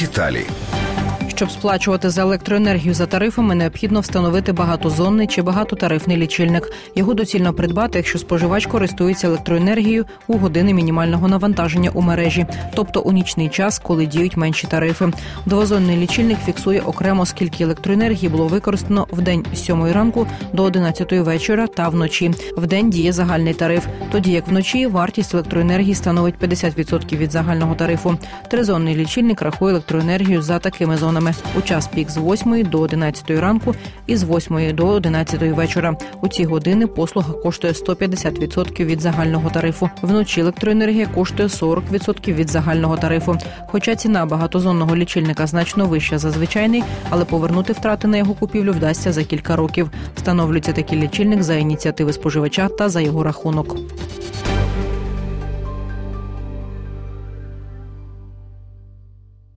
Деталі. Щоб сплачувати за електроенергію за тарифами, необхідно встановити багатозонний чи багатотарифний лічильник. Його доцільно придбати, якщо споживач користується електроенергією у години мінімального навантаження у мережі, тобто у нічний час, коли діють менші тарифи. Двозонний лічильник фіксує окремо скільки електроенергії було використано в день з 7 ранку до 11 вечора та вночі. В день діє загальний тариф. Тоді як вночі вартість електроенергії становить 50% від загального тарифу. Тризонний лічильник рахує електроенергію за такими зонами у час пік з 8 до 11 ранку і з 8 до 11 вечора. У ці години послуга коштує 150% від загального тарифу. Вночі електроенергія коштує 40% від загального тарифу. Хоча ціна багатозонного лічильника значно вища за звичайний, але повернути втрати на його купівлю вдасться за кілька років. Встановлюється такий лічильник за ініціативи споживача та за його рахунок.